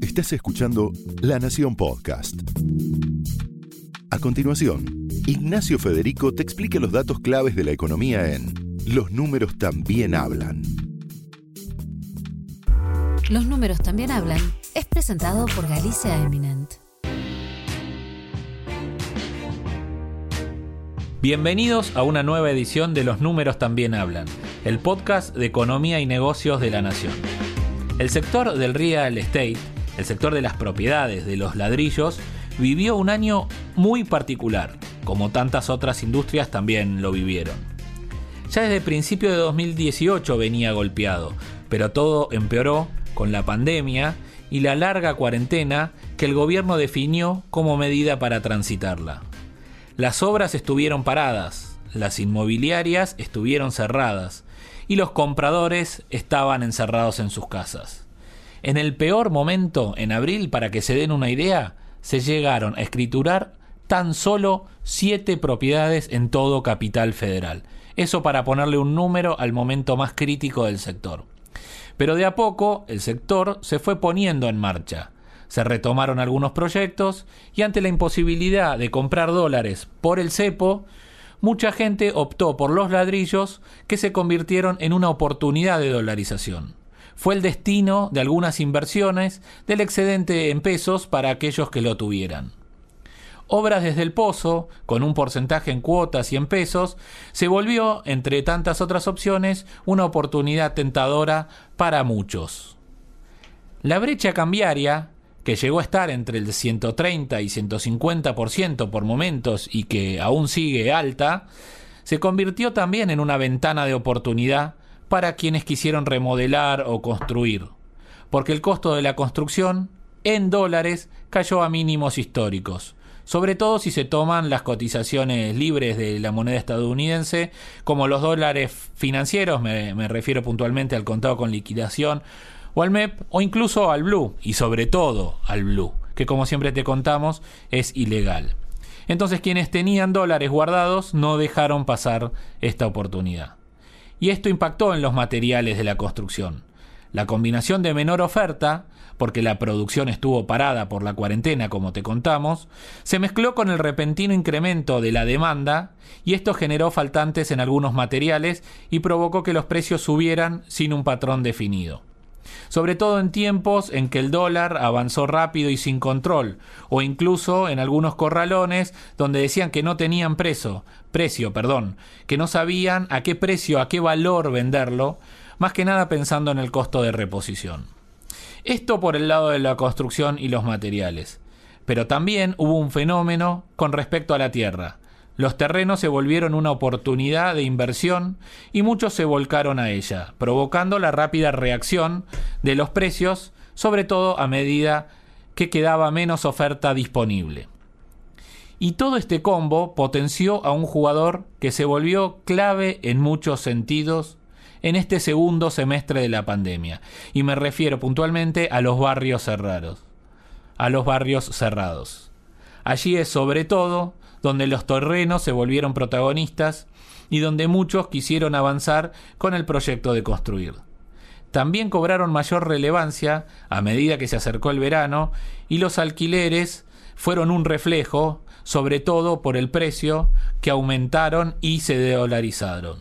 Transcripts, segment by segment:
Estás escuchando La Nación Podcast. A continuación, Ignacio Federico te explica los datos claves de la economía en Los números también hablan. Los números también hablan es presentado por Galicia Eminent. Bienvenidos a una nueva edición de Los números también hablan, el podcast de economía y negocios de la nación. El sector del real estate, el sector de las propiedades, de los ladrillos, vivió un año muy particular, como tantas otras industrias también lo vivieron. Ya desde principio de 2018 venía golpeado, pero todo empeoró con la pandemia y la larga cuarentena que el gobierno definió como medida para transitarla. Las obras estuvieron paradas, las inmobiliarias estuvieron cerradas y los compradores estaban encerrados en sus casas. En el peor momento, en abril, para que se den una idea, se llegaron a escriturar tan solo siete propiedades en todo Capital Federal. Eso para ponerle un número al momento más crítico del sector. Pero de a poco el sector se fue poniendo en marcha se retomaron algunos proyectos y ante la imposibilidad de comprar dólares por el cepo, mucha gente optó por los ladrillos que se convirtieron en una oportunidad de dolarización. Fue el destino de algunas inversiones del excedente en pesos para aquellos que lo tuvieran. Obras desde el Pozo, con un porcentaje en cuotas y en pesos, se volvió, entre tantas otras opciones, una oportunidad tentadora para muchos. La brecha cambiaria, que llegó a estar entre el 130 y 150% por momentos y que aún sigue alta, se convirtió también en una ventana de oportunidad para quienes quisieron remodelar o construir, porque el costo de la construcción en dólares cayó a mínimos históricos, sobre todo si se toman las cotizaciones libres de la moneda estadounidense, como los dólares financieros, me, me refiero puntualmente al contado con liquidación, o al MEP o incluso al Blue y sobre todo al Blue, que como siempre te contamos es ilegal. Entonces quienes tenían dólares guardados no dejaron pasar esta oportunidad. Y esto impactó en los materiales de la construcción. La combinación de menor oferta, porque la producción estuvo parada por la cuarentena como te contamos, se mezcló con el repentino incremento de la demanda y esto generó faltantes en algunos materiales y provocó que los precios subieran sin un patrón definido sobre todo en tiempos en que el dólar avanzó rápido y sin control, o incluso en algunos corralones donde decían que no tenían precio, precio, perdón, que no sabían a qué precio, a qué valor venderlo, más que nada pensando en el costo de reposición. Esto por el lado de la construcción y los materiales. Pero también hubo un fenómeno con respecto a la tierra. Los terrenos se volvieron una oportunidad de inversión y muchos se volcaron a ella, provocando la rápida reacción de los precios, sobre todo a medida que quedaba menos oferta disponible. Y todo este combo potenció a un jugador que se volvió clave en muchos sentidos en este segundo semestre de la pandemia. Y me refiero puntualmente a los barrios cerrados. A los barrios cerrados. Allí es sobre todo donde los terrenos se volvieron protagonistas y donde muchos quisieron avanzar con el proyecto de construir. También cobraron mayor relevancia a medida que se acercó el verano y los alquileres fueron un reflejo, sobre todo por el precio, que aumentaron y se dolarizaron.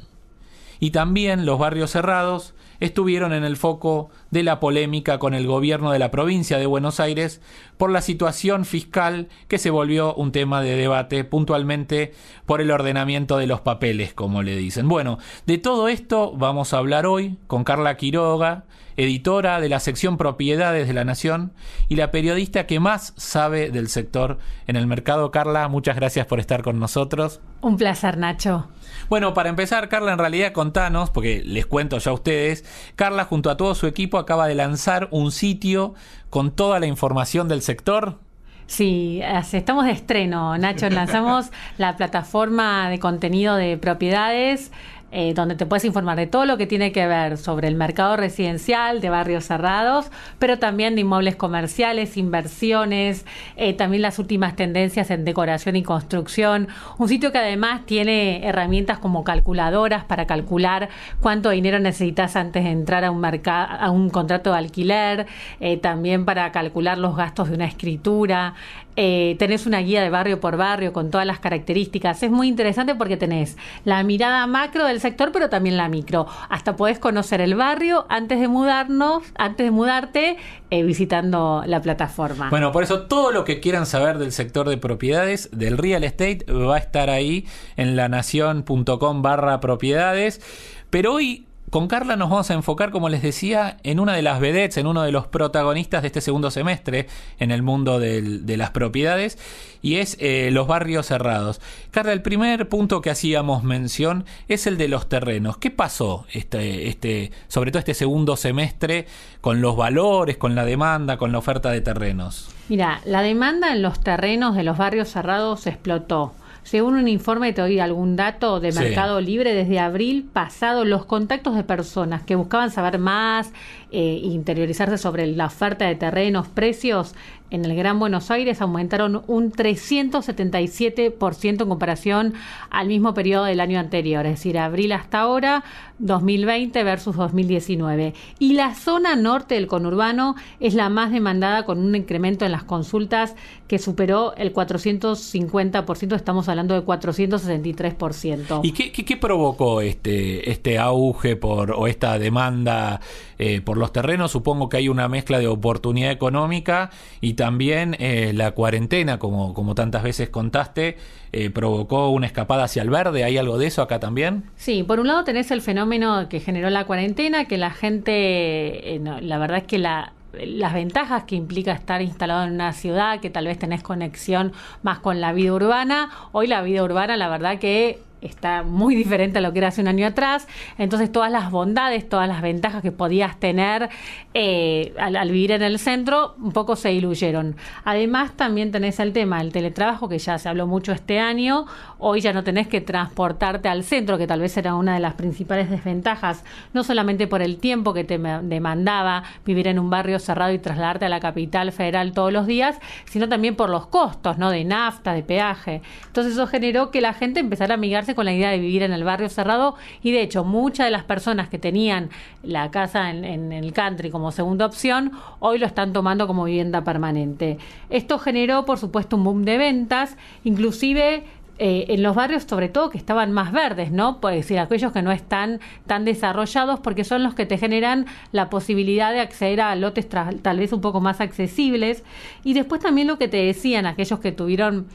Y también los barrios cerrados estuvieron en el foco de la polémica con el gobierno de la provincia de Buenos Aires por la situación fiscal que se volvió un tema de debate puntualmente por el ordenamiento de los papeles, como le dicen. Bueno, de todo esto vamos a hablar hoy con Carla Quiroga, editora de la sección Propiedades de la Nación y la periodista que más sabe del sector en el mercado. Carla, muchas gracias por estar con nosotros. Un placer, Nacho. Bueno, para empezar, Carla, en realidad contanos, porque les cuento ya a ustedes, Carla junto a todo su equipo acaba de lanzar un sitio con toda la información del sector. Sí, estamos de estreno, Nacho. Lanzamos la plataforma de contenido de propiedades eh, donde te puedes informar de todo lo que tiene que ver sobre el mercado residencial, de barrios cerrados, pero también de inmuebles comerciales, inversiones, eh, también las últimas tendencias en decoración y construcción. Un sitio que además tiene herramientas como calculadoras para calcular cuánto dinero necesitas antes de entrar a un, a un contrato de alquiler, eh, también para calcular los gastos de una escritura. Tenés una guía de barrio por barrio con todas las características. Es muy interesante porque tenés la mirada macro del sector, pero también la micro. Hasta podés conocer el barrio antes de mudarnos, antes de mudarte, eh, visitando la plataforma. Bueno, por eso todo lo que quieran saber del sector de propiedades, del real estate, va a estar ahí en lanación.com barra propiedades. Pero hoy con Carla nos vamos a enfocar, como les decía, en una de las vedettes, en uno de los protagonistas de este segundo semestre en el mundo de las propiedades, y es eh, los barrios cerrados. Carla, el primer punto que hacíamos mención es el de los terrenos. ¿Qué pasó, este, este, sobre todo este segundo semestre, con los valores, con la demanda, con la oferta de terrenos? Mira, la demanda en los terrenos de los barrios cerrados explotó. Según un informe, te doy algún dato de Mercado Libre, desde abril pasado, los contactos de personas que buscaban saber más, eh, interiorizarse sobre la oferta de terrenos, precios, en el Gran Buenos Aires aumentaron un 377% en comparación al mismo periodo del año anterior, es decir, abril hasta ahora, 2020 versus 2019. Y la zona norte del conurbano es la más demandada con un incremento en las consultas que superó el 450%, estamos hablando de 463%. ¿Y qué, qué, provocó este, este auge o esta demanda eh, por los terrenos? Supongo que hay una mezcla de oportunidad económica y también eh, la cuarentena, como, como tantas veces contaste, eh, provocó una escapada hacia el verde. ¿Hay algo de eso acá también? Sí, por un lado tenés el fenómeno que generó la cuarentena, que la gente, la verdad es que la, las ventajas que implica estar instalado en una ciudad, que tal vez tenés conexión más con la vida urbana. Hoy la vida urbana, la verdad que está muy diferente a lo que era hace un año atrás. Entonces todas las bondades, todas las ventajas que podías tener eh, al, vivir en el centro, un poco se diluyeron. Además también tenés el tema del teletrabajo, que ya se habló mucho este año. Hoy ya no tenés que transportarte al centro, que tal vez era una de las principales desventajas, no solamente por el tiempo que te demandaba vivir en un barrio cerrado y trasladarte a la capital federal todos los días, sino también por los costos, ¿no? De nafta, de peaje. Entonces eso generó que la gente empezara a con la idea de vivir en el barrio cerrado y de hecho muchas de las personas que tenían la casa en el country como segunda opción hoy lo están tomando como vivienda permanente. Esto generó por supuesto un boom de ventas, inclusive eh, en los barrios sobre todo que estaban más verdes, ¿no? Puede decir, aquellos que no están tan desarrollados porque son los que te generan la posibilidad de acceder a lotes tal vez un poco más accesibles. Y después también lo que te decían, aquellos que tuvieron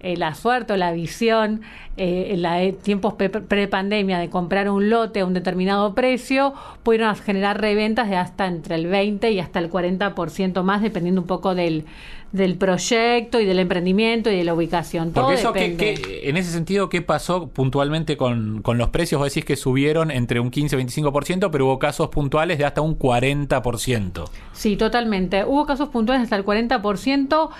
eh, la suerte o la visión eh, en la, tiempos pre-pandemia de comprar un lote a un determinado precio, pudieron generar reventas de hasta entre el 20 y hasta el 40% más, dependiendo un poco del del proyecto y del emprendimiento y de la ubicación. Todo eso, en ese sentido, ¿qué pasó puntualmente con, con los precios? Vos decís que subieron entre un 15 y 25%, pero hubo casos puntuales de hasta un 40%. Sí, totalmente. Hubo casos puntuales hasta el 40%.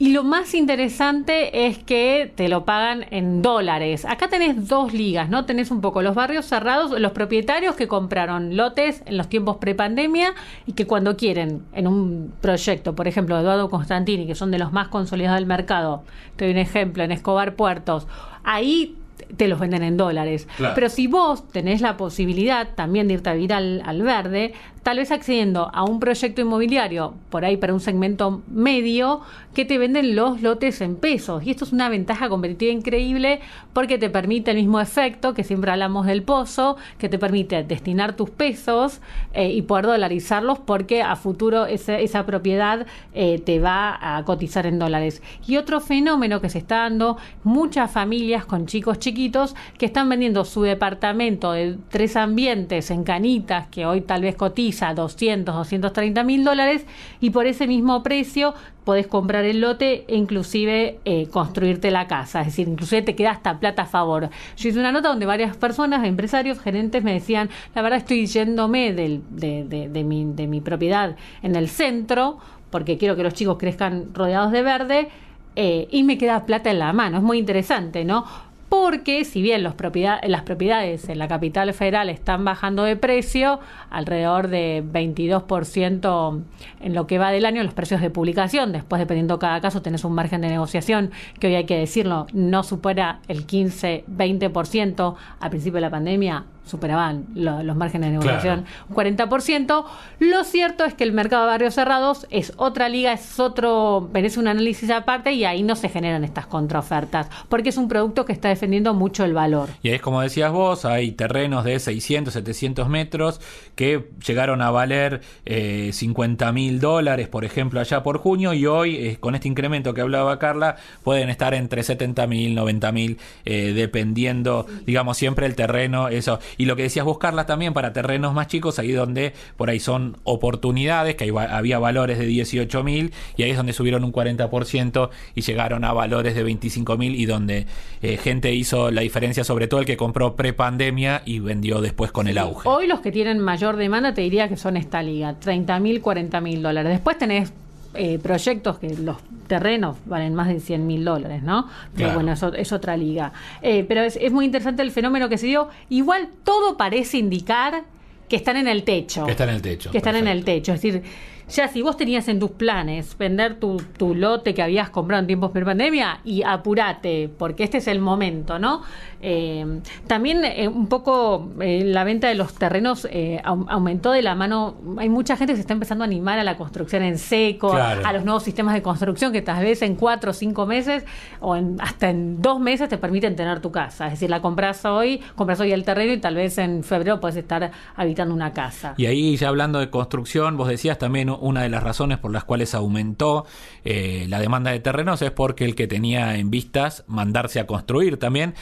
Y lo más interesante es que te lo pagan en dólares. Acá tenés dos ligas, ¿no? Tenés un poco los barrios cerrados, los propietarios que compraron lotes en los tiempos prepandemia y que cuando quieren en un proyecto, por ejemplo, Eduardo Constantini, que son de los más consolidados del mercado, te doy un ejemplo, en Escobar Puertos, ahí te los venden en dólares. Pero si vos tenés la posibilidad también de irte a vivir al, al, verde, tal vez accediendo a un proyecto inmobiliario, por ahí para un segmento medio, que te venden los lotes en pesos. Y esto es una ventaja competitiva increíble porque te permite el mismo efecto que siempre hablamos del pozo, que te permite destinar tus pesos eh, y poder dolarizarlos porque a futuro esa propiedad eh, te va a cotizar en dólares. Y otro fenómeno que se está dando, muchas familias con chicos chiquitos que están vendiendo su departamento de tres ambientes en canitas, que hoy tal vez cotiza 200, 230 mil dólares, y por ese mismo precio podés comprar el lote e inclusive eh, construirte la casa, es decir, inclusive te queda hasta plata a favor. Yo hice una nota donde varias personas, empresarios, gerentes me decían, la verdad estoy yéndome del, de, de, mi, de mi propiedad en el centro, porque quiero que los chicos crezcan rodeados de verde, eh, y me queda plata en la mano. Es muy interesante, ¿no? Porque si bien las propiedades en la capital federal están bajando de precio, alrededor de 22% en lo que va del año los precios de publicación, después dependiendo cada caso tenés un margen de negociación que hoy hay que decirlo, no supera el 15-20% al principio de la pandemia, superaban los márgenes de negociación un 40%. Lo cierto es que el mercado de barrios cerrados es otra liga, es otro, merece un análisis aparte y ahí no se generan estas contraofertas, porque es un producto que está defendiendo mucho el valor. Y es como decías vos, hay terrenos de 600, 700 metros que llegaron a valer eh, 50 mil dólares, por ejemplo, allá por junio, y hoy, eh, con este incremento que hablaba Carla, pueden estar entre 70 mil, 90 mil, eh, dependiendo, digamos, siempre el terreno, eso. Y lo que decías buscarla también para terrenos más chicos, ahí donde por ahí son oportunidades, que había valores de 18 mil y ahí es donde subieron un 40% y llegaron a valores de 25 mil y donde eh, gente hizo la diferencia, sobre todo el que compró pre-pandemia y vendió después con el auge. Hoy los que tienen mayor demanda te diría que son esta liga, 30 mil, 40 mil dólares. Después tenés eh, proyectos que los terrenos valen más de 100 mil dólares, ¿no? Pero bueno, eso es otra liga. Eh, pero es, es, muy interesante el fenómeno que se dio. Igual todo parece indicar que están en el techo. Que están en el techo. Que están en el techo. Es decir, ya si vos tenías en tus planes vender tu, tu lote que habías comprado en tiempos de pandemia y apurate, porque este es el momento, ¿no? Eh, también eh, un poco eh, la venta de los terrenos aumentó de la mano. Hay mucha gente que se está empezando a animar a la construcción en seco, claro. a los nuevos sistemas de construcción que tal vez en cuatro o cinco meses o en, hasta en dos meses te permiten tener tu casa. Es decir, la compras hoy, compras hoy el terreno y tal vez en febrero puedes estar habitando una casa. Y ahí ya hablando de construcción, vos decías también una de las razones por las cuales aumentó la demanda de terrenos es porque el que tenía en vistas mandarse a construir también,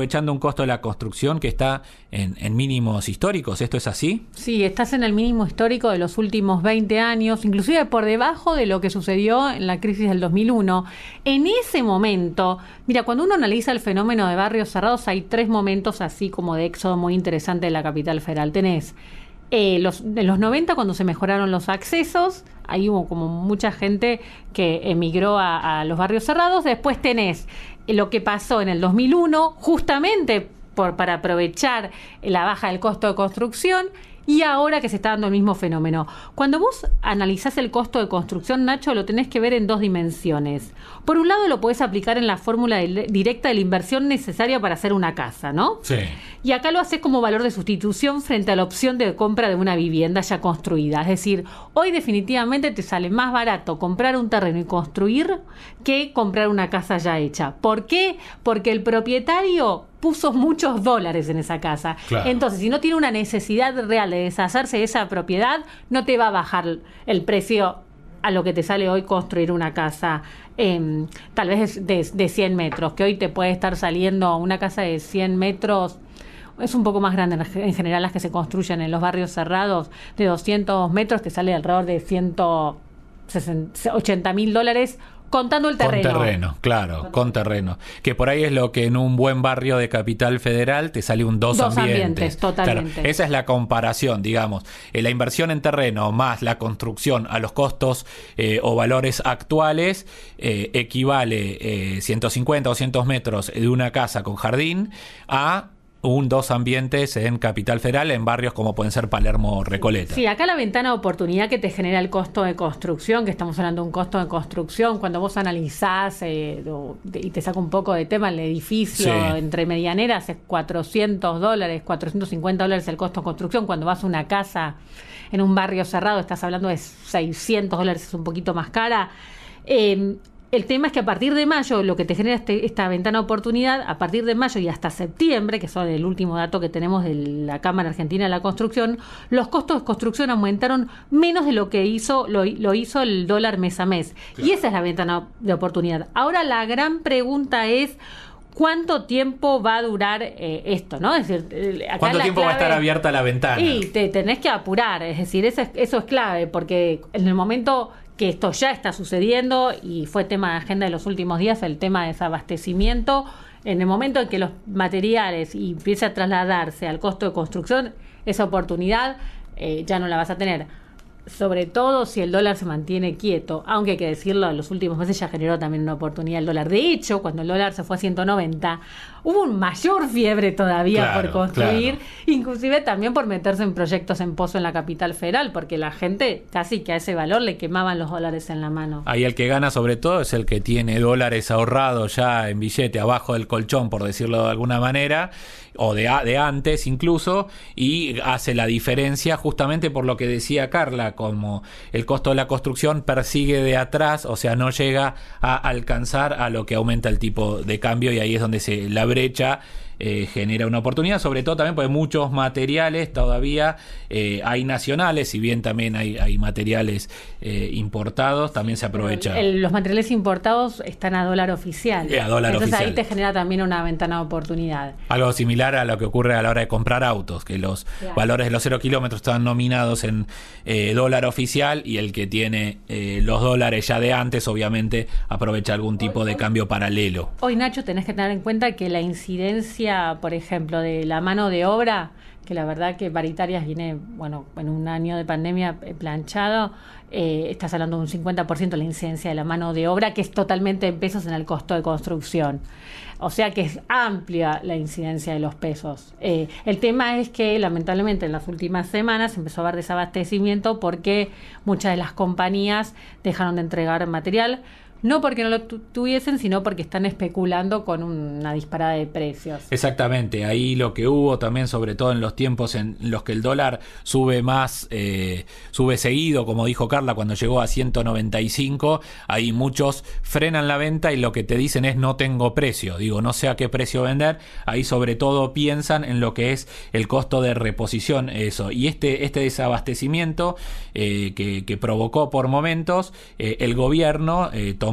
aprovechando un costo de la construcción que está en, mínimos históricos. ¿Esto es así? Sí, estás en el mínimo histórico de los últimos 20 años, inclusive por debajo de lo que sucedió en la crisis del 2001. En ese momento, mira, cuando uno analiza el fenómeno de barrios cerrados, hay tres momentos así como de éxodo muy interesante de la capital federal. Tenés eh, los, en los 90 cuando se mejoraron los accesos, ahí hubo como mucha gente que emigró a, a los barrios cerrados. Después tenés lo que pasó en el 2001, justamente por, para aprovechar la baja del costo de construcción y ahora que se está dando el mismo fenómeno. Cuando vos analizás el costo de construcción, Nacho, lo tenés que ver en dos dimensiones. Por un lado, lo podés aplicar en la fórmula de, directa de la inversión necesaria para hacer una casa, ¿no? Sí. Y acá lo haces como valor de sustitución frente a la opción de compra de una vivienda ya construida. Es decir, hoy definitivamente te sale más barato comprar un terreno y construir que comprar una casa ya hecha. ¿Por qué? Porque el propietario puso muchos dólares en esa casa. Claro. Entonces, si no tiene una necesidad real de deshacerse de esa propiedad, no te va a bajar el precio a lo que te sale hoy construir una casa eh, tal vez de, de 100 metros, que hoy te puede estar saliendo una casa de 100 metros es un poco más grande en general las que se construyen en los barrios cerrados de 200 metros te sale alrededor de 180 mil dólares contando el terreno. Con terreno, claro, con, terreno. Que por ahí es lo que en un buen barrio de Capital Federal te sale un dos, dos ambientes. ambientes totalmente. Claro, esa es la comparación, digamos. Eh, la inversión en terreno más la construcción a los costos eh, o valores actuales eh, equivale 150 o 200 metros de una casa con jardín a un dos ambientes en Capital Federal, en barrios como pueden ser Palermo o Recoleta. Sí, acá la ventana de oportunidad que te genera el costo de construcción, que estamos hablando de un costo de construcción, cuando vos analizás eh, y te saca un poco de tema el edificio Sí. entre medianeras, es 400 dólares, 450 dólares el costo de construcción. Cuando vas a una casa en un barrio cerrado, estás hablando de 600 dólares, es un poquito más cara. Eh, el tema es que a partir de mayo, lo que te genera este, esta ventana de oportunidad, a partir de mayo y hasta septiembre, que son el último dato que tenemos de la Cámara Argentina de la Construcción, los costos de construcción aumentaron menos de lo que hizo lo, lo hizo el dólar mes a mes. Claro. Y esa es la ventana de oportunidad. Ahora la gran pregunta es cuánto tiempo va a durar eh, esto, ¿no? Es decir, eh, acá ¿cuánto tiempo clave, va a estar abierta la ventana? Y te tenés que apurar, es decir, eso es, eso es clave, porque en el momento que esto ya está sucediendo y fue tema de agenda de los últimos días, el tema de desabastecimiento. En el momento en que los materiales y empiece a trasladarse al costo de construcción, esa oportunidad eh, ya no la vas a tener. sobre todo si el dólar se mantiene quieto, aunque hay que decirlo, en los últimos meses ya generó también una oportunidad el dólar. De hecho, cuando el dólar se fue a 190, hubo un mayor fiebre todavía por construir, inclusive también por meterse en proyectos en pozo en la capital federal, porque la gente casi que a ese valor le quemaban los dólares en la mano. Ahí el que gana sobre todo es el que tiene dólares ahorrados ya en billete abajo del colchón, por decirlo de alguna manera, o de, de antes incluso, y hace la diferencia justamente por lo que decía Carla, como el costo de la construcción persigue de atrás, o sea, no llega a alcanzar a lo que aumenta el tipo de cambio y ahí es donde se la brecha eh, genera una oportunidad, sobre todo también porque muchos materiales todavía eh, hay nacionales, si bien también hay, hay materiales eh, importados, también se aprovecha. los materiales importados están a dólar oficial. a dólar Entonces ahí te genera también una ventana de oportunidad. Algo similar a lo que ocurre a la hora de comprar autos, que los valores de los cero kilómetros están nominados en dólar oficial y el que tiene los dólares ya de antes, obviamente, aprovecha algún tipo de cambio paralelo. Hoy, Nacho, tenés que tener en cuenta que la incidencia por ejemplo, de la mano de obra, que la verdad que Paritarias viene, bueno, en un año de pandemia eh, planchado, eh, estás hablando de un 50% la incidencia de la mano de obra, que es totalmente en pesos en el costo de construcción. O sea que es amplia la incidencia de los pesos. Eh, el tema es que lamentablemente en las últimas semanas empezó a haber desabastecimiento porque muchas de las compañías dejaron de entregar material no porque no lo tuviesen, sino porque están especulando con una disparada de precios. Exactamente, ahí lo que hubo también, sobre todo en los tiempos en los que el dólar sube más, eh, sube seguido, como dijo Carla, cuando llegó a 195, ahí muchos frenan la venta y lo que te dicen es no tengo precio, digo, no sé a qué precio vender, ahí sobre todo piensan en lo que es el costo de reposición, eso, y este, este desabastecimiento eh, que, provocó por momentos, eh, el gobierno tomó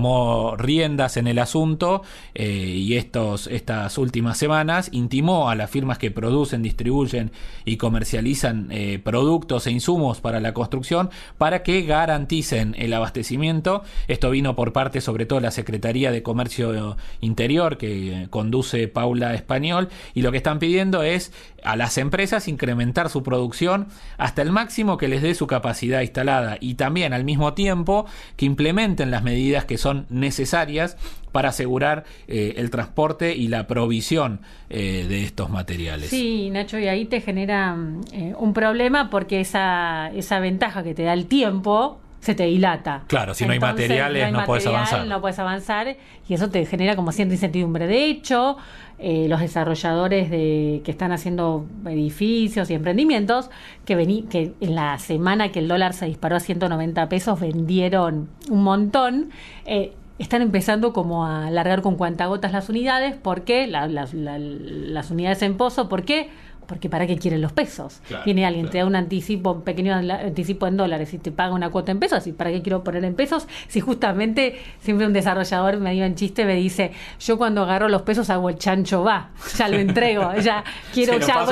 riendas en el asunto eh, y estos, estas últimas semanas intimó a las firmas que producen, distribuyen y comercializan eh, productos e insumos para la construcción para que garanticen el abastecimiento. Esto vino por parte sobre todo de la Secretaría de Comercio Interior que conduce Paula Español y lo que están pidiendo es a las empresas incrementar su producción hasta el máximo que les dé su capacidad instalada y también al mismo tiempo que implementen las medidas que son necesarias para asegurar eh, el transporte y la provisión eh, de estos materiales. Sí, Nacho, y ahí te genera eh, un problema porque esa, esa ventaja que te da el tiempo se te dilata. Claro, si no hay materiales no, puedes avanzar. No puedes avanzar y eso te genera como cierta incertidumbre. De hecho, eh, los desarrolladores de, que están haciendo edificios y emprendimientos, que, vení, que en la semana que el dólar se disparó a 190 pesos vendieron un montón. Eh, están empezando como a largar con cuantagotas las unidades, ¿por qué? las unidades en pozo, ¿por qué? Porque ¿para qué quieren los pesos? Viene alguien, te da un anticipo, un pequeño anticipo en dólares y te paga una cuota en pesos, ¿y para qué quiero poner en pesos? Si justamente siempre un desarrollador me dio en chiste, me dice, yo cuando agarro los pesos hago el chancho va, ya lo entrego, ya quiero... ya,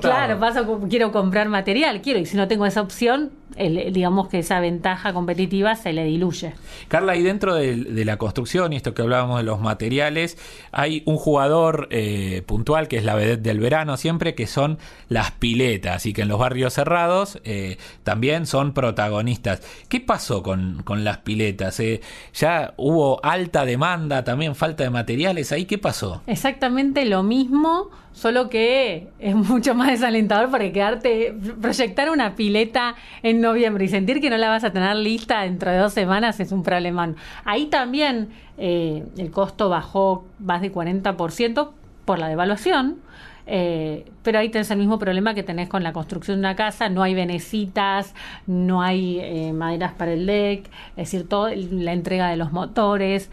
Claro, paso, quiero comprar material, quiero, y si no tengo esa opción, digamos que esa ventaja competitiva se le diluye. Carla, y dentro de, la construcción y esto que hablábamos de los materiales, hay un jugador eh, puntual que es la vedette del verano siempre, que son las piletas y que en los barrios cerrados eh, también son protagonistas. ¿Qué pasó con, las piletas? Eh, ¿Ya hubo alta demanda, también falta de materiales ahí? ¿Qué pasó? Exactamente lo mismo, solo que es mucho más desalentador para quedarte, proyectar una pileta en noviembre y sentir que no la vas a tener lista dentro de dos semanas es un problemón. Ahí también eh, el costo bajó más de 40% por la devaluación eh, pero ahí tenés el mismo problema que tenés con la construcción de una casa, no hay venecitas, no hay eh, maderas para el deck, es decir, todo, la entrega de los motores.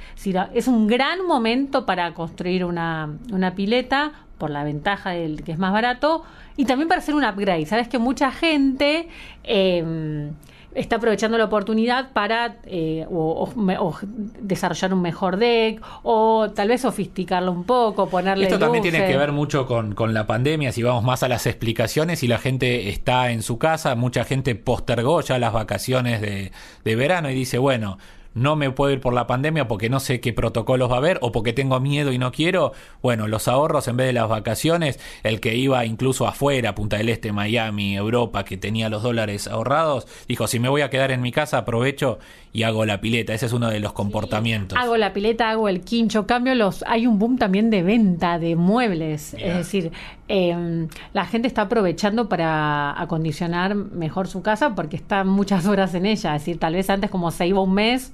Es un gran momento para construir una, una pileta por la ventaja del que es más barato y también para hacer un upgrade. Sabes que mucha gente... Eh, está aprovechando la oportunidad para eh, o, desarrollar un mejor deck o tal vez sofisticarlo un poco, ponerle Esto también tiene que ver mucho con, con, la pandemia, si vamos más a las explicaciones y la gente está en su casa, mucha gente postergó ya las vacaciones de, de verano y dice, bueno, no me puedo ir por la pandemia porque no sé qué protocolos va a haber o porque tengo miedo y no quiero, bueno, los ahorros en vez de las vacaciones, el que iba incluso afuera, Punta del Este, Miami, Europa, que tenía los dólares ahorrados, dijo, si me voy a quedar en mi casa, aprovecho y hago la pileta. Ese es uno de los comportamientos. Hago la pileta, hago el quincho. Cambio los. Hay un boom también de venta de muebles. Es decir, em, la gente está aprovechando para acondicionar mejor su casa porque está muchas horas en ella. Es decir, tal vez antes como se iba un mes.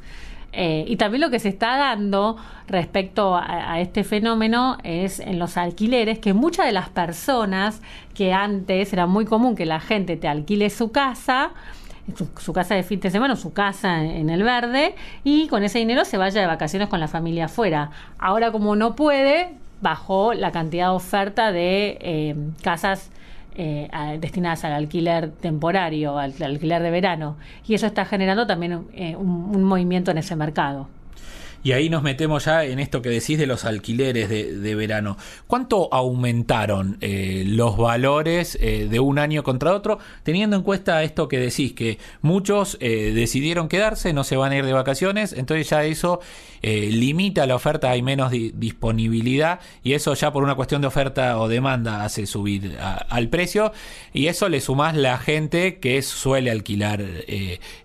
Eh, y también lo que se está dando respecto a, a, este fenómeno es en los alquileres, que muchas de las personas que antes era muy común que la gente te alquile su casa, su, casa de fin de semana, su casa en el verde, y con ese dinero se vaya de vacaciones con la familia afuera. Ahora, como no puede, bajó la cantidad de oferta de eh, casas eh, destinadas al alquiler temporario, al, alquiler de verano. Y eso está generando también eh, un movimiento en ese mercado. Y ahí nos metemos ya en esto que decís de los alquileres de, verano. ¿Cuánto aumentaron eh, los valores eh, de un año contra otro, teniendo en cuenta esto que decís, que muchos eh, decidieron quedarse, no se van a ir de vacaciones, entonces ya eso limita la oferta, hay menos disponibilidad y eso ya por una cuestión de oferta o demanda hace subir al precio y eso le sumás la gente que suele alquilar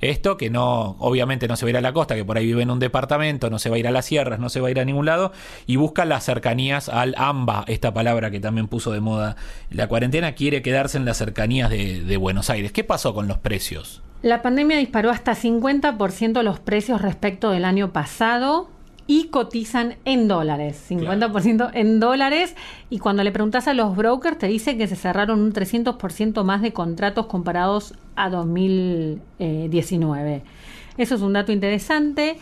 esto, que no, obviamente no se ir a la costa, que por ahí vive en un departamento, no se va a ir a las sierras, no se va a ir a ningún lado, y busca las cercanías al AMBA, esta palabra que también puso de moda la cuarentena, quiere quedarse en las cercanías de, de Buenos Aires. ¿Qué pasó con los precios? La pandemia disparó hasta 50% los precios respecto del año pasado y cotizan en dólares, 50% en dólares. Y cuando le preguntas a los brokers, te dicen que se cerraron un 300% más de contratos comparados a 2019. Eso es un dato interesante.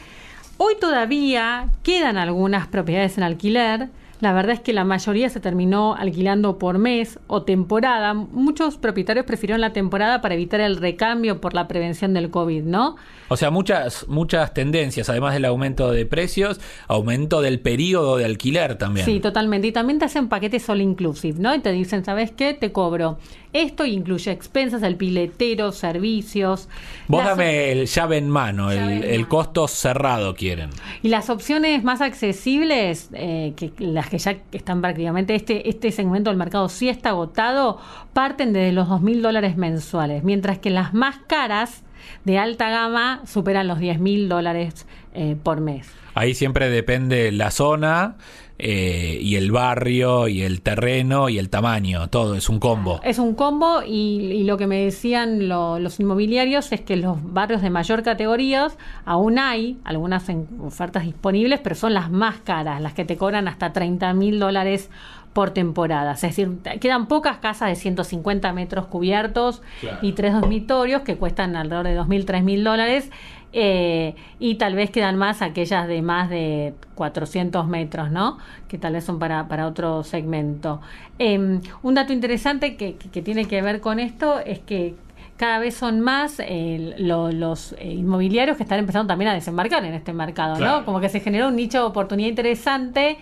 Hoy todavía quedan algunas propiedades en alquiler. La verdad es que la mayoría se terminó alquilando por mes o temporada. Muchos propietarios prefirieron la temporada para evitar el recambio por la prevención del COVID, ¿no? O sea, muchas, muchas tendencias, además del aumento de precios, aumento del periodo de alquiler también. Sí, totalmente. Y también te hacen paquetes all inclusive, ¿no? Y te dicen, ¿sabes qué? Te cobro. Esto incluye expensas, el piletero, servicios. Vos dame el llave en mano, el, costo cerrado quieren. Y las opciones más accesibles, eh, que las que ya están prácticamente, este, este segmento del mercado sí está agotado, parten desde los dos mil dólares mensuales, mientras que las más caras de alta gama superan los 10 mil dólares eh, por mes. Ahí siempre depende la zona eh, y el barrio y el terreno y el tamaño, todo es un combo. Es un combo y, lo que me decían los inmobiliarios es que los barrios de mayor categoría aún hay algunas ofertas disponibles, pero son las más caras, las que te cobran hasta 30 mil dólares por temporada. Es decir, quedan pocas casas de 150 metros cubiertos y tres dormitorios que cuestan alrededor de 2.000, 3.000 dólares. Eh, y tal vez quedan más aquellas de más de 400 metros, ¿no? Que tal vez son para, para otro segmento. Em, un dato interesante que, que, tiene que ver con esto es que cada vez son más eh, los eh, inmobiliarios que están empezando también a desembarcar en este mercado, ¿no? Como que se generó un nicho de oportunidad interesante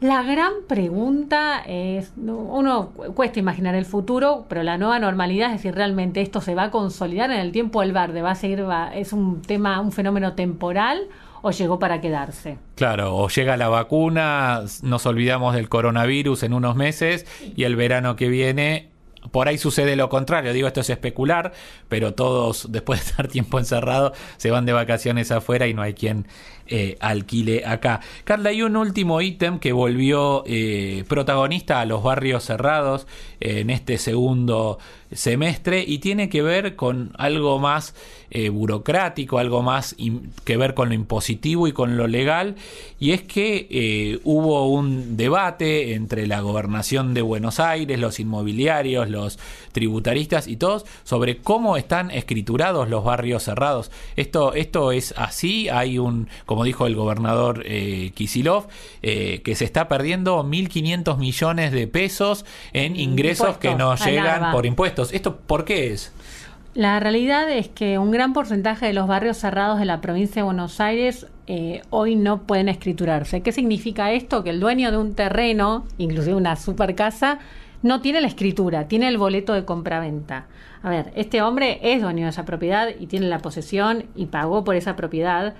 la gran pregunta es, uno cuesta imaginar el futuro, pero la nueva normalidad es si realmente esto se va a consolidar en el tiempo el verde, va a seguir, es un tema, un fenómeno temporal o llegó para quedarse. Claro, o llega la vacuna, nos olvidamos del coronavirus en unos meses y el verano que viene por ahí sucede lo contrario, digo esto es especular, pero todos después de estar tiempo encerrado se van de vacaciones afuera y no hay quien eh, alquile acá. Carla, hay un último ítem que volvió eh, protagonista a los barrios cerrados en este segundo semestre y tiene que ver con algo más eh, burocrático, algo más que ver con lo impositivo y con lo legal, y es que eh, hubo un debate entre la gobernación de Buenos Aires, los inmobiliarios, los tributaristas y todos sobre cómo están escriturados los barrios cerrados. Esto, esto es así, hay un, dijo el gobernador eh, Kisilov, eh, que se está perdiendo 1.500 millones de pesos en ingresos que no llegan por impuestos. ¿Esto por qué es? La realidad es que un gran porcentaje de los barrios cerrados de la provincia de Buenos Aires eh, hoy no pueden escriturarse. ¿Qué significa esto? Que el dueño de un terreno, inclusive una super casa, no tiene la escritura, tiene el boleto de compraventa. A ver, este hombre es dueño de esa propiedad y tiene la posesión y pagó por esa propiedad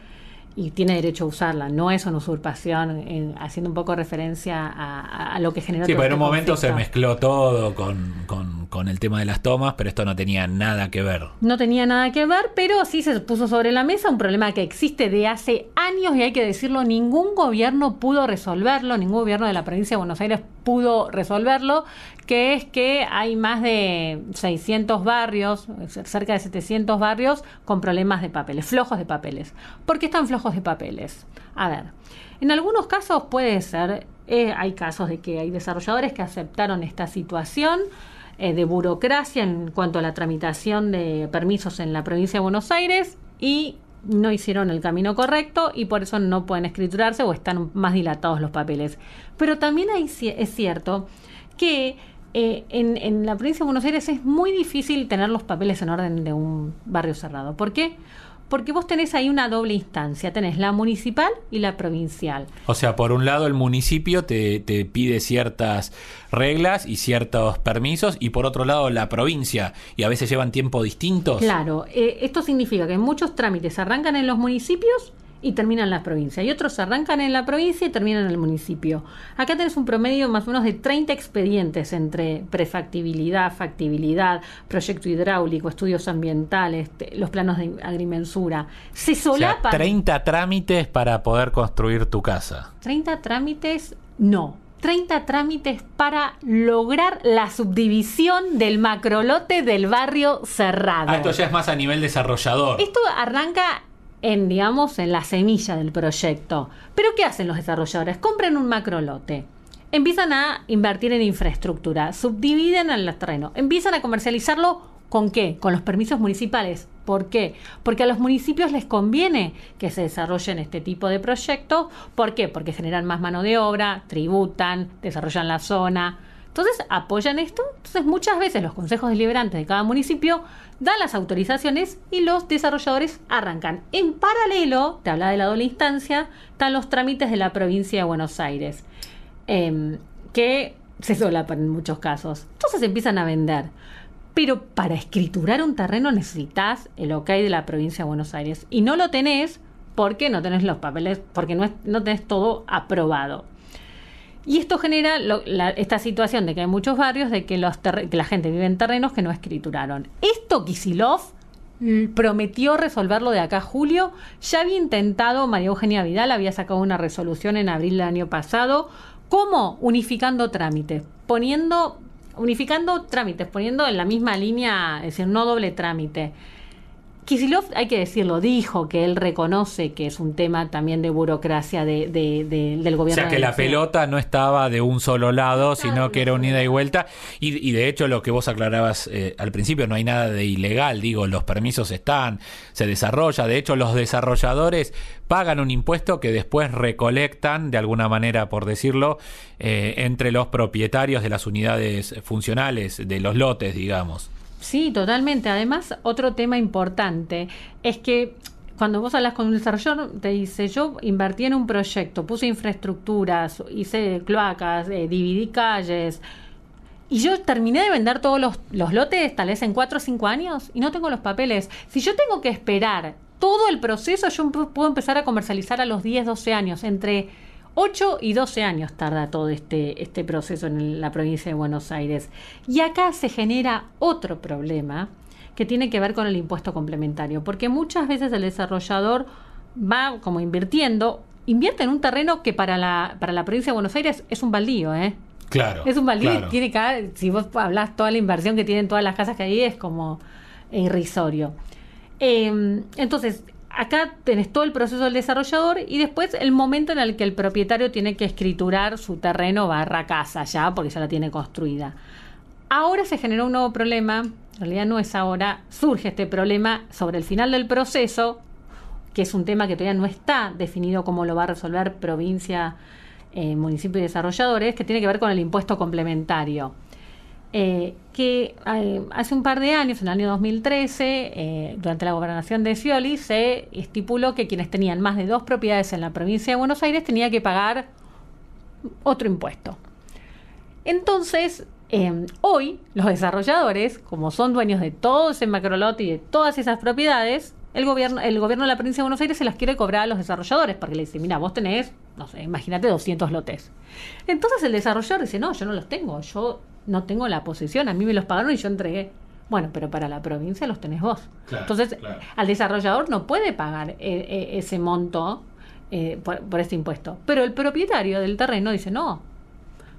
y tiene derecho a usarla. No es una usurpación, haciendo un poco referencia a, lo que generó. Sí, pero en un este momento se mezcló todo con, con, el tema de las tomas, pero esto no tenía nada que ver. No tenía nada que ver, pero sí se puso sobre la mesa un problema que existe de hace años y hay que decirlo, ningún gobierno pudo resolverlo, ningún gobierno de la provincia de Buenos Aires pudo resolverlo, que es que hay más de 600 barrios, cerca de 700 barrios con problemas de papeles, flojos de papeles. ¿Por qué están flojos de papeles? A ver, en algunos casos puede ser, eh, hay casos de que hay desarrolladores que aceptaron esta situación eh, de burocracia en cuanto a la tramitación de permisos en la provincia de Buenos Aires y no hicieron el camino correcto y por eso no pueden escriturarse o están más dilatados los papeles. Pero también es cierto que eh, en, en, la provincia de Buenos Aires es muy difícil tener los papeles en orden de un barrio cerrado. ¿Por qué? Porque vos tenés ahí una doble instancia, tenés la municipal y la provincial. O sea, por un lado el municipio te, te, pide ciertas reglas y ciertos permisos y por otro lado la provincia y a veces llevan tiempo distintos. Claro, eh, esto significa que muchos trámites arrancan en los municipios y terminan en la provincia. Y otros arrancan en la provincia y terminan en el municipio. Acá tenés un promedio más o menos de 30 expedientes entre prefactibilidad, factibilidad, proyecto hidráulico, estudios ambientales, los planos de agrimensura. Se solapan. 30 trámites para poder construir tu casa. 30 trámites, no. 30 trámites para lograr la subdivisión del macrolote del barrio cerrado. Ah, esto ya es más a nivel desarrollador. Esto arranca en, digamos, en la semilla del proyecto. Pero ¿qué hacen los desarrolladores? Compran un macrolote. Empiezan a invertir en infraestructura, subdividen el terreno, empiezan a comercializarlo ¿Con qué? Con los permisos municipales. ¿Por qué? Porque a los municipios les conviene que se desarrollen este tipo de proyectos. ¿Por qué? Porque generan más mano de obra, tributan, desarrollan la zona. Entonces apoyan esto. Entonces muchas veces los consejos deliberantes de cada municipio dan las autorizaciones y los desarrolladores arrancan. En paralelo, te habla de la doble instancia, están los trámites de la provincia de Buenos Aires, em, que se solapan en muchos casos. Entonces empiezan a vender. Pero para escriturar un terreno necesitas el ok de la provincia de Buenos Aires. Y no lo tenés porque no tenés los papeles, porque no, no tenés todo aprobado. Y esto genera esta situación de que hay muchos barrios de que, los que la gente vive en terrenos que no escrituraron. Esto Kisilov prometió resolverlo de acá a julio. Ya había intentado, María Eugenia Vidal había sacado una resolución en abril del año pasado. ¿Cómo? Unificando trámites, poniendo, unificando trámites, poniendo en la misma línea, es decir, no doble trámite. Kisilov, hay que decirlo, dijo que él reconoce que es un tema también de burocracia de, del gobierno. O sea, que la pelota no estaba de un solo lado, sino que era un ida y vuelta. Y, de hecho, lo que vos aclarabas eh, al principio, no hay nada de ilegal, digo, los permisos están, se desarrolla. De hecho, los desarrolladores pagan un impuesto que después recolectan, de alguna manera, por decirlo, eh, entre los propietarios de las unidades funcionales, de los lotes, digamos. Sí, totalmente. Además, otro tema importante es que cuando vos hablas con un desarrollador, te dice, yo invertí en un proyecto, puse infraestructuras, hice cloacas, eh, dividí calles, y yo terminé de vender todos los, los, lotes tal vez en 4 o 5 años y no tengo los papeles. Si yo tengo que esperar todo el proceso, yo puedo empezar a comercializar a los 10, 12 años, entre 8 y 12 años tarda todo este, este proceso en la provincia de Buenos Aires. Y acá se genera otro problema que tiene que ver con el impuesto complementario, porque muchas veces el desarrollador va como invirtiendo, invierte en un terreno que para la, para la provincia de Buenos Aires es un baldío, ¿eh? Claro. Es un baldío tiene que, si vos hablas toda la inversión que tienen todas las casas que hay, es como irrisorio. Eh, entonces, acá tenés todo el proceso del desarrollador y después el momento en el que el propietario tiene que escriturar su terreno barra casa ya, porque ya la tiene construida. Ahora se generó un nuevo problema, en realidad no es ahora, surge este problema sobre el final del proceso, que es un tema que todavía no está definido cómo lo va a resolver provincia, eh, municipio y desarrolladores, que tiene que ver con el impuesto complementario. Eh, que eh, hace un par de años, en el año 2013, eh, durante la gobernación de Scioli, se estipuló que quienes tenían más de dos propiedades en la provincia de Buenos Aires tenía que pagar otro impuesto. Entonces, eh, hoy los desarrolladores, como son dueños de todo ese macrolote y de todas esas propiedades, el gobierno, el gobierno de la provincia de Buenos Aires se las quiere cobrar a los desarrolladores, porque le dice, mira, vos tenés, no sé, imagínate 200 lotes. Entonces el desarrollador dice, no, yo no los tengo, yo no tengo la posesión, a mí me los pagaron y yo entregué. Bueno, pero para la provincia los tenés vos. Entonces, al desarrollador no puede pagar eh, eh, ese monto eh, por, por este impuesto. Pero el propietario del terreno dice, no,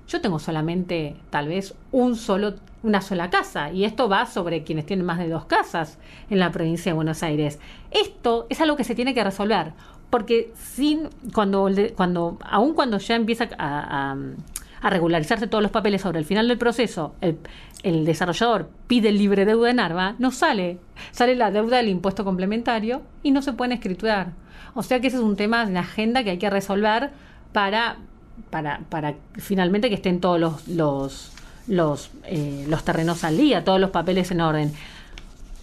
yo tengo solamente tal vez un solo, una sola casa y esto va sobre quienes tienen más de dos casas en la provincia de Buenos Aires. Esto es algo que se tiene que resolver porque sin cuando cuando aun cuando ya empieza a, a, regularizarse todos los papeles sobre el final del proceso, el, el desarrollador pide libre deuda en ARBA, no sale, sale la deuda del impuesto complementario y no se pueden escriturar. O sea que ese es un tema de agenda que hay que resolver para para, para finalmente que estén todos los, los, los, eh, los terrenos al día, todos los papeles en orden.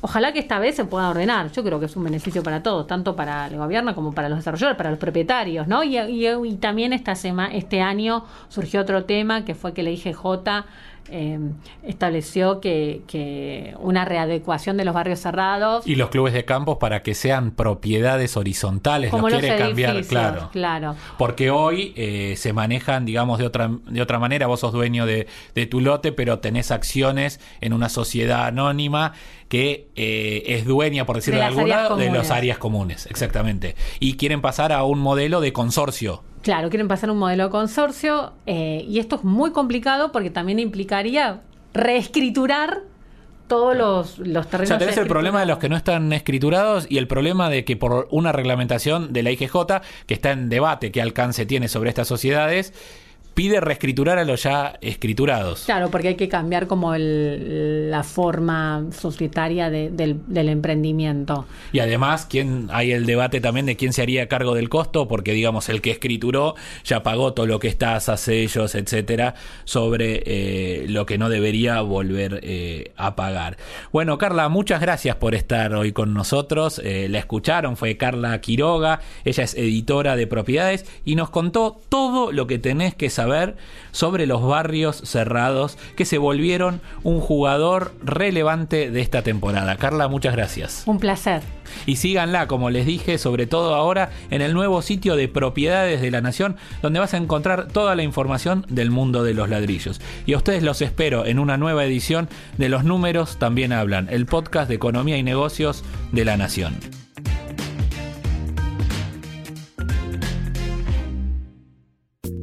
Ojalá que esta vez se pueda ordenar. Yo creo que es un beneficio para todos, tanto para el gobierno como para los desarrolladores, para los propietarios, ¿no? Y, y, también esta semana, este año surgió otro tema que fue que dije J eh, estableció que, que, una readecuación de los barrios cerrados. Y los clubes de campos para que sean propiedades horizontales, Como los quiere cambiar, claro. claro. Porque hoy eh, se manejan, digamos, de otra, de otra manera. Vos sos dueño de, de tu lote, pero tenés acciones en una sociedad anónima que eh, es dueña, por decirlo de, de alguna, de las áreas comunes, exactamente. Y quieren pasar a un modelo de consorcio. Claro, quieren pasar a un modelo de consorcio eh, y esto es muy complicado porque también implicaría reescriturar todos los, los terrenos. O sea, tenés el problema de los que no están escriturados y el problema de que por una reglamentación de la IGJ que está en debate, qué alcance tiene sobre estas sociedades, pide reescriturar a los ya escriturados. Claro, porque hay que cambiar como el, la forma societaria de, del, del, emprendimiento. Y además, ¿quién, hay el debate también de quién se haría cargo del costo, porque digamos, el que escrituró ya pagó todo lo que está, a sellos, etcétera, sobre eh, lo que no debería volver eh, a pagar. Bueno, Carla, muchas gracias por estar hoy con nosotros. Eh, la escucharon, fue Carla Quiroga, ella es editora de propiedades y nos contó todo lo que tenés que saber sobre los barrios cerrados que se volvieron un jugador relevante de esta temporada. Carla, muchas gracias. Un placer. Y síganla, como les dije, sobre todo ahora en el nuevo sitio de propiedades de la Nación, donde vas a encontrar toda la información del mundo de los ladrillos. Y a ustedes los espero en una nueva edición de Los Números también hablan, el podcast de economía y negocios de la Nación.